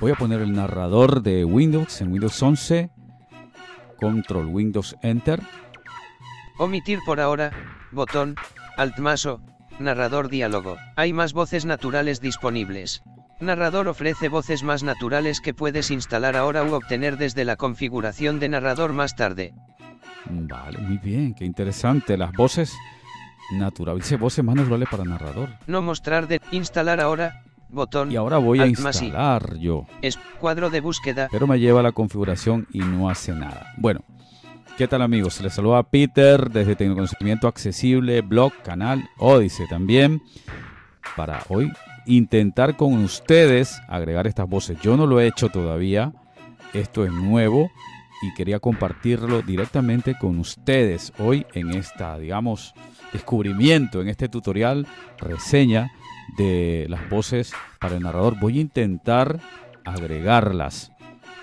Voy a poner el narrador de Windows en Windows 11. Control Windows Enter. Omitir por ahora, botón, alt maso, narrador diálogo. Hay más voces naturales disponibles. Narrador ofrece voces más naturales que puedes instalar ahora u obtener desde la configuración de narrador más tarde. Vale, muy bien, qué interesante. Las voces naturales, voces más naturales para narrador. No mostrar de instalar ahora, botón. Y ahora voy a instalar yo. Es cuadro de búsqueda. Pero me lleva a la configuración y no hace nada. Bueno, ¿qué tal amigos? Les saluda Peter desde Tecnoconocimiento Accesible, blog, canal, Odyssey también. Para hoy intentar con ustedes agregar estas voces. Yo no lo he hecho todavía. Esto es nuevo y quería compartirlo directamente con ustedes hoy en esta, digamos, descubrimiento, en este tutorial, reseña de las voces para el narrador. Voy a intentar agregarlas.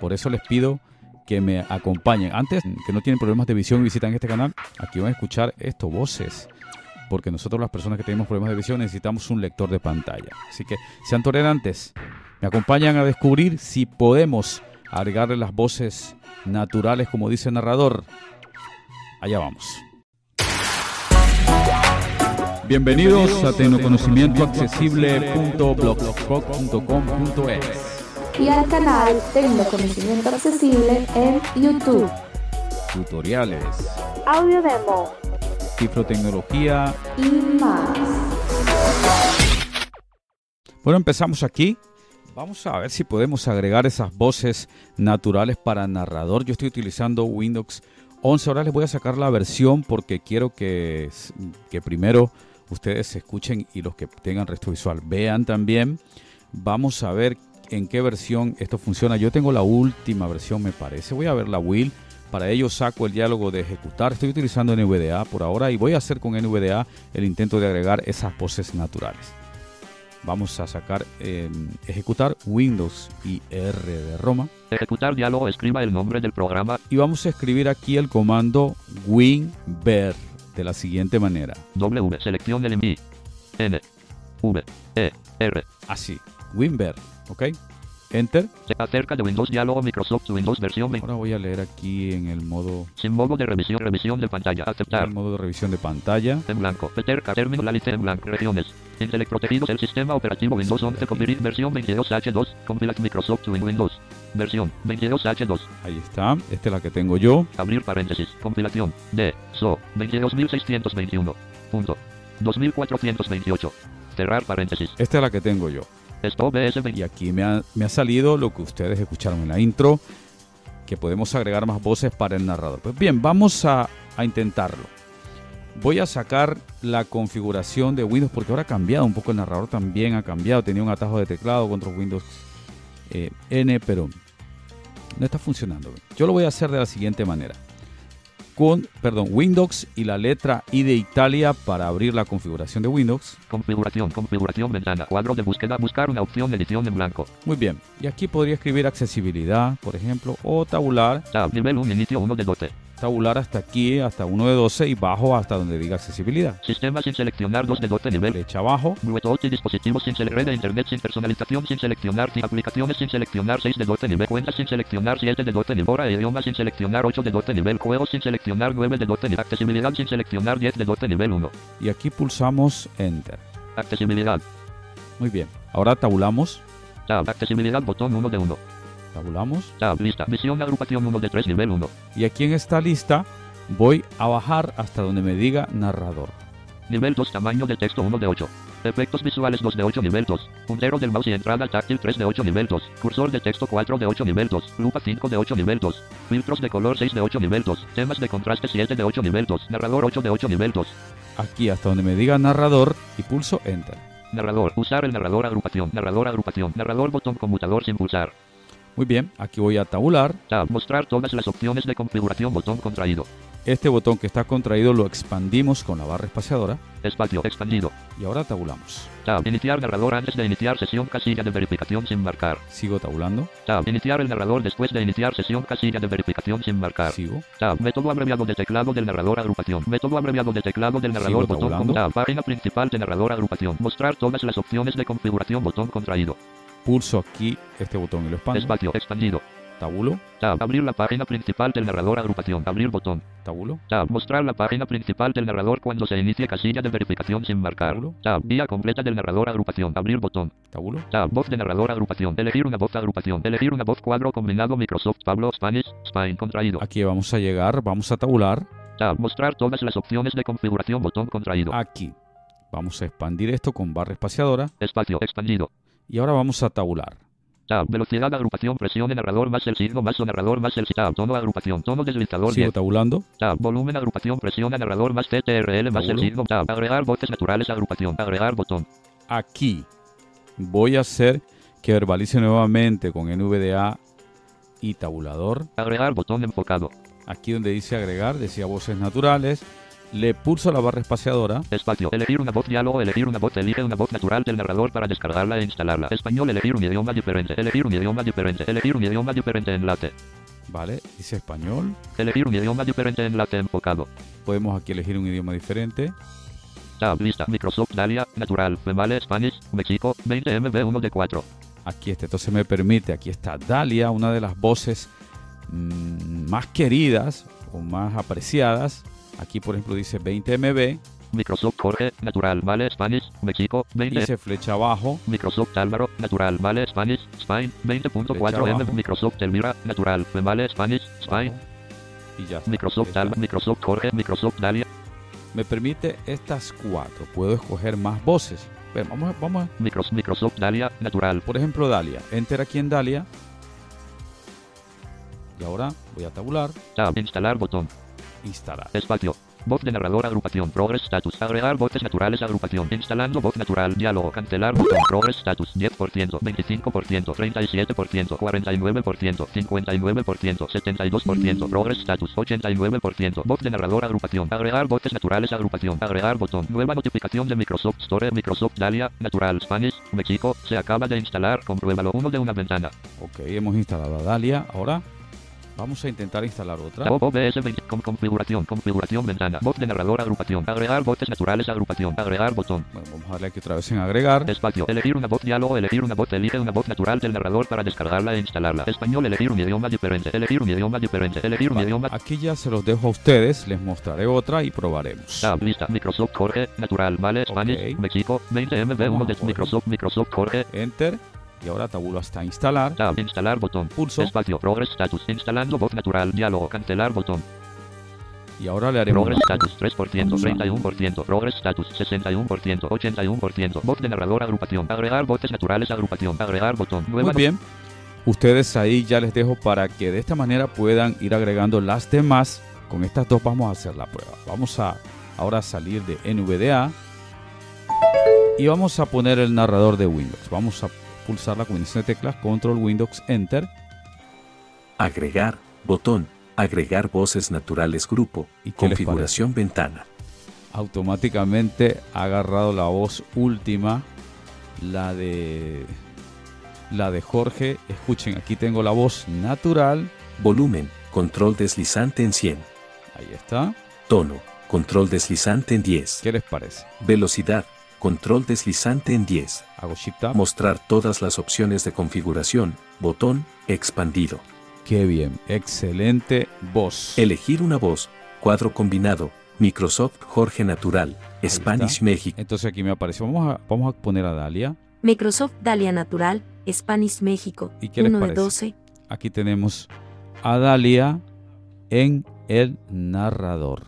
Por eso les pido que me acompañen. Antes, que no tienen problemas de visión y visitan este canal, aquí van a escuchar esto, voces. Porque nosotros las personas que tenemos problemas de visión necesitamos un lector de pantalla. Así que sean tolerantes. Me acompañan a descubrir si podemos agregarle las voces naturales como dice el narrador. Allá vamos. Bienvenidos a tecnoconocimientoaccesible.blogspot.com.es y al canal Tecnoconocimiento Accesible en YouTube. Tutoriales, Audio demo cifrotecnología. y más. Bueno, empezamos aquí. Vamos a ver si podemos agregar esas voces naturales para narrador. Yo estoy utilizando Windows 11. Ahora les voy a sacar la versión porque quiero que, que primero ustedes escuchen y los que tengan resto visual vean también. Vamos a ver en qué versión esto funciona. Yo tengo la última versión, me parece. Voy a ver la Will. Para ello saco el diálogo de ejecutar. Estoy utilizando NVDA por ahora y voy a hacer con NVDA el intento de agregar esas voces naturales. Vamos a sacar eh, ejecutar Windows y R de Roma. Ejecutar diálogo, escriba el nombre del programa, Y vamos a escribir aquí el comando winver de la siguiente manera. W, selección del envío. N, V, E, R. Así, winver, ¿ok? Enter. Se acerca de Windows Diálogo Microsoft Windows versión 20. Ahora voy a leer aquí en el modo, Sin modo de revisión, revisión de pantalla. en Aceptar. el modo de revisión de pantalla. En blanco. Peterca, término, la lista en blanco. Regiones. Electrotejidos, el sistema operativo Windows 11 Convirit versión 22H2. Compilate Microsoft Win Windows. Versión 22H2. Ahí está. Esta es la que tengo yo. Abrir paréntesis. Compilación. D. SO. 22621. Punto. 2428. Cerrar paréntesis. Esta es la que tengo yo. 20. Y aquí me ha, me ha salido lo que ustedes escucharon en la intro, que podemos agregar más voces para el narrador. Pues bien, vamos a, a intentarlo. Voy a sacar la configuración de Windows porque ahora ha cambiado un poco el narrador también ha cambiado. Tenía un atajo de teclado contra Windows eh, N, pero no está funcionando. Yo lo voy a hacer de la siguiente manera. Con, perdón, Windows y la letra I de Italia para abrir la configuración de Windows. Configuración, configuración, ventana, cuadro de búsqueda, buscar una opción, edición en blanco. Muy bien. Y aquí podría escribir accesibilidad, por ejemplo, o tabular. Tab, nivel 1, inicio 1 de dote. Tabular hasta aquí, hasta 1 de 12 y bajo hasta donde diga accesibilidad. Sistema sin seleccionar 2 de dote nivel. Flecha abajo. Bluetooth y dispositivos sin seleccionar de internet sin personalización sin seleccionar sin aplicaciones sin seleccionar 6 de dote nivel cuentas sin seleccionar 7 de dote nivel hora e idioma sin seleccionar 8 de dote nivel juegos sin seleccionar 9 de dote nivel accesibilidad sin seleccionar 10 de dote nivel 1 Y aquí pulsamos Enter. accesibilidad Muy bien. Ahora tabulamos. tab accesibilidad botón 1 de 1 Tabulamos. tab lista visión agrupación 1 de 3 nivel 1 Y aquí en esta lista voy a bajar hasta donde me diga narrador. nivel 2 tamaño de texto 1 de 8 efectos visuales 2 de 8 nivel 2 puntero del mouse y entrada táctil 3 de 8 nivel 2 cursor de texto 4 de 8 nivel 2 lupa 5 de 8 nivel 2 filtros de color 6 de 8 nivel 2 temas de contraste 7 de 8 nivel 2 narrador 8 de 8 nivel 2 Aquí hasta donde me diga narrador y pulso Enter. Narrador. Usar el narrador agrupación. Narrador agrupación. Narrador botón conmutador sin pulsar. Muy bien. Aquí voy a tabular. Tab. Mostrar todas las opciones de configuración botón contraído. Este botón que está contraído lo expandimos con la barra espaciadora. Espacio expandido. Y ahora tabulamos. Tab. Iniciar narrador antes de iniciar sesión casilla de verificación sin marcar. Sigo tabulando. Tab. Iniciar el narrador después de iniciar sesión casilla de verificación sin marcar. Sigo. Tab. Método abreviado de teclado del narrador agrupación. Método abreviado de teclado del narrador Sigo botón Tab. Página principal de narrador agrupación. Mostrar todas las opciones de configuración botón contraído. Pulso aquí este botón y lo expando. Espacio. Expandido. Tabulo, Tab. Abrir la página principal del narrador. Agrupación. Abrir botón. tabulo, Tab. Mostrar la página principal del narrador cuando se inicie casilla de verificación sin marcar. Tabulo. Tab. Vía completa del narrador. Agrupación. Abrir botón. tabulo, Tab. Voz de narrador. Agrupación. Elegir una voz. Agrupación. Elegir una voz. Cuadro combinado. Microsoft. Pablo. Spanish. Spine. Contraído. Aquí vamos a llegar, vamos a tabular. Tab. Mostrar todas las opciones de configuración. Botón contraído. Aquí. Vamos a expandir esto con barra espaciadora. Espacio. Expandido. Y ahora vamos a tabular. Tab. Velocidad. Agrupación. Presione narrador más el signo más o narrador más el tab. Tono. Agrupación. Tono deslizador. Sigo 10. tabulando. Tab. Volumen. Agrupación. Presiona narrador más CTRL más el signo. Tab. Agregar voces naturales. Agrupación. Agregar botón. Aquí voy a hacer que verbalice nuevamente con NVDA y tabulador. Agregar botón enfocado. Aquí donde dice agregar, decía voces naturales. Le pulso la barra espaciadora. Espacio. Elegir una voz diálogo. Elegir una voz. Elige una voz natural del narrador para descargarla e instalarla. Español. Elegir un idioma diferente. Elegir un idioma diferente. Elegir un idioma diferente. Enlace. Vale, dice español. Elegir un idioma diferente. Enlace enfocado. Podemos aquí elegir un idioma diferente. Tab. Lista. Microsoft. Dalia. Natural. Female. Spanish. México. 20 MB 1 de 4. Aquí está. Entonces me permite, aquí está Dalia, una de las voces mm, más queridas o más apreciadas. Aquí, por ejemplo, dice 20 MB. Microsoft Jorge. Natural. Vale. Spanish. México. 20 Dice flecha abajo. Microsoft Álvaro, natural, vale, Spanish, Spine, 20.4 M. Microsoft Elvira, natural, vale, Spanish, Spine, Y ya está. Microsoft. Alba, Microsoft Jorge, Microsoft Dalia, Me permite estas cuatro. Puedo escoger más voces. Ven, vamos, a- vamos a- Micros, Microsoft Dalia, natural, por ejemplo, Dalia. Enter aquí en Dalia. Y ahora voy a tabular. Tab, instalar botón, Instalar. espacio, voz de narrador, agrupación, progress status, agregar voces naturales, agrupación, instalando voz natural, diálogo, cancelar botón, progress status, 10%, 25%, 37%, 49%, 59%, 72%, progress status, 89%, voz de narrador, agrupación, agregar voces naturales, agrupación, agregar botón, nueva notificación de Microsoft Store, Microsoft Dalia, natural, Spanish, México, se acaba de instalar, compruébalo, uno de una ventana, Ok, hemos instalado a Dalia. Ahora vamos a intentar instalar otra. OBS 20 con configuración, configuración, ventana, voz de narrador, agrupación, agregar voces naturales, agrupación, agregar botón, Bueno, vamos a darle aquí otra vez en agregar. espacio, elegir una voz, diálogo, elegir una voz, elige una voz natural del narrador para descargarla e instalarla, español, elegir un idioma diferente, elegir un idioma diferente, elegir un Vale, idioma, Aquí ya se los dejo a ustedes. Les mostraré otra y probaremos. Tab, lista, Microsoft Jorge, natural, vale, Spanish, Ok. México, 20 MB, 1 Vamos de a por Microsoft, Microsoft Jorge, Enter. Y ahora tabulo hasta instalar. Tab, instalar botón, Pulso. espacio, progress status, instalando voz natural, diálogo, cancelar botón, Y ahora le haremos Progress status 3%, Vamos a- 31%, Progress status 61%, 81%, voz de narrador agrupación, agregar voces naturales agrupación, agregar botón, nueva Muy bien. Ustedes ahí ya les dejo para que de esta manera puedan ir agregando las demás. Con estas dos vamos a hacer la prueba. Vamos a ahora salir de NVDA y vamos a poner el narrador de Windows. Vamos a pulsar la combinación de teclas Control Windows Enter Agregar, botón, agregar voces naturales grupo, ¿Y configuración ventana. automáticamente ha agarrado la voz última, la de la de Jorge. Escuchen, aquí tengo la voz natural. Volumen, control deslizante en 100. Ahí está. Tono, control deslizante en 10. ¿Qué les parece? Velocidad, control deslizante en 10. Hago Shift Tab. Mostrar todas las opciones de configuración, botón, expandido. Qué bien, excelente voz. Elegir una voz, cuadro combinado, Microsoft Jorge Natural, Spanish está. México. Entonces aquí me aparece. Vamos a, vamos a poner a Dalia. Microsoft Dalia Natural, Spanish México, ¿Y qué les 1 de parece? 12, Aquí tenemos a Dalia en el narrador.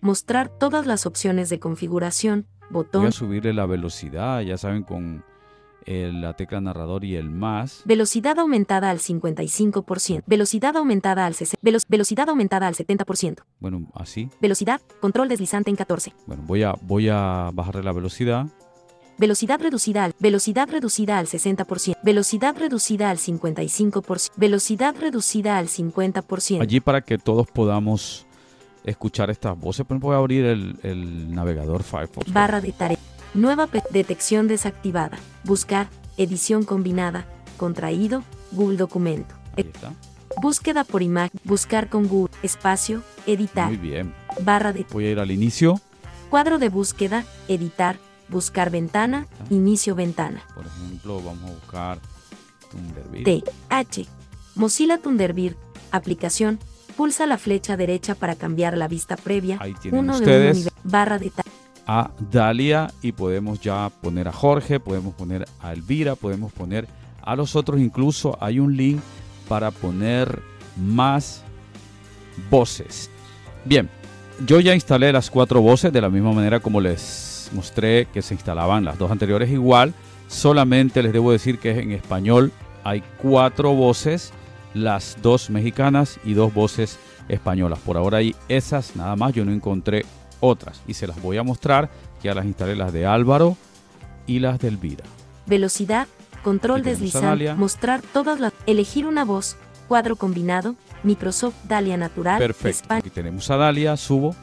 mostrar todas las opciones de configuración, Voy a subirle la velocidad, ya saben, con eh, la tecla narrador y el más. velocidad aumentada al 55%, velocidad aumentada al 60%, velo- velocidad aumentada al 70%, Bueno, así. velocidad, control deslizante en 14, Bueno, voy a, voy a bajarle la velocidad. velocidad reducida al, velocidad reducida al 60%, velocidad reducida al 55%, velocidad reducida al 50%, Allí para que todos podamos escuchar estas voces. Por ejemplo, voy a abrir el, el navegador Firefox. barra de tarea, nueva detección desactivada, buscar, edición combinada, contraído, Google Documento. Ahí está. Búsqueda por imagen. Buscar con Google. Espacio. Editar. Muy bien. Barra de Voy a ir al inicio. cuadro de búsqueda. Editar. Buscar ventana. Inicio ventana. Por ejemplo, vamos a buscar Thunderbird. T, H. Mozilla Thunderbird. Aplicación. Pulsa la flecha derecha para cambiar la vista previa. Ahí tienen Uno de ustedes. uno nivel- barra de a Dalia y podemos ya poner a Jorge, podemos poner a Elvira, podemos poner a los otros. Incluso hay un link para poner más voces. Bien, yo ya instalé las cuatro voces de la misma manera como les mostré que se instalaban las dos anteriores igual. Solamente les debo decir que en español hay cuatro voces, las dos mexicanas y dos voces españolas. Por ahora hay esas nada más, yo no encontré otras y se las voy a mostrar. Ya las instalé las de Álvaro y las de Elvira. velocidad, control Dalia. mostrar todas las, elegir una voz, cuadro combinado, Microsoft Dalia Natural, Perfecto. Span- Aquí tenemos a Dalia, subo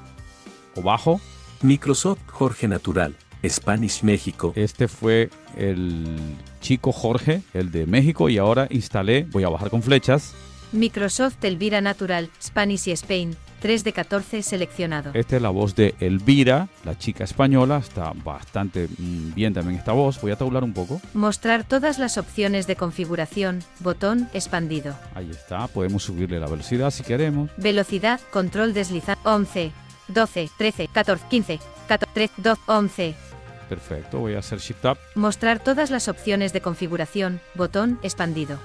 o bajo. Microsoft Jorge Natural, Spanish México. Este fue el chico Jorge, el de México, y ahora instalé, voy a bajar con flechas. Microsoft Elvira Natural, Spanish y Spain, 3 de 14 seleccionado. Esta es la voz de Elvira, la chica española. Está bastante mm, bien también esta voz. Voy a tabular un poco. Mostrar todas las opciones de configuración, botón expandido. Ahí está. Podemos subirle la velocidad si queremos. Velocidad, control deslizante, 11, 12, 13, 14, 15, 14, 13, 12, 11. Perfecto. Voy a hacer Shift Up. Mostrar todas las opciones de configuración, botón expandido.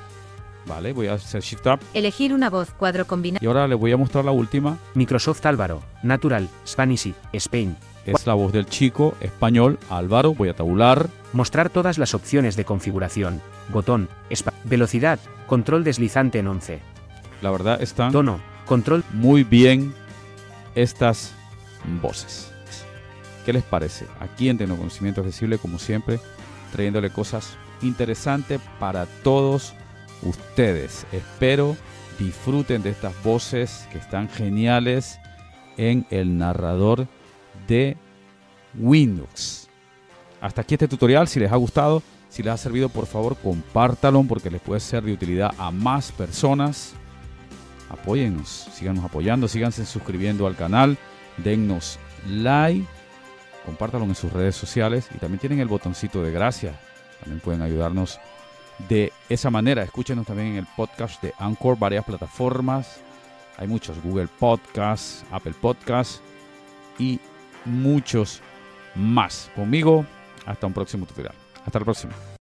Vale, voy a hacer Shift Up. Elegir una voz, cuadro combinado. Y ahora les voy a mostrar la última. Microsoft Álvaro, Natural, Spanish, Spain. Es la voz del chico español Álvaro. Voy a tabular. Mostrar todas las opciones de configuración. Botón, espa- velocidad, control deslizante en 11. La verdad están Tono, control muy bien estas voces. ¿Qué les parece? Aquí en Tecnoconocimiento Accesible, como siempre, trayéndole cosas interesantes para todos ustedes. Espero disfruten de estas voces que están geniales en el narrador de Windows. Hasta aquí este tutorial. Si les ha gustado, si les ha servido, por favor, compártalo porque les puede ser de utilidad a más personas apóyennos, síganos apoyando, síganse suscribiendo al canal, dennos like, compártalo en sus redes sociales y también tienen el botoncito de gracias. También pueden ayudarnos de esa manera. Escúchenos también en el podcast de Anchor, varias plataformas. Hay muchos, Google Podcasts, Apple Podcasts y muchos más. Conmigo, hasta un próximo tutorial. Hasta la próxima.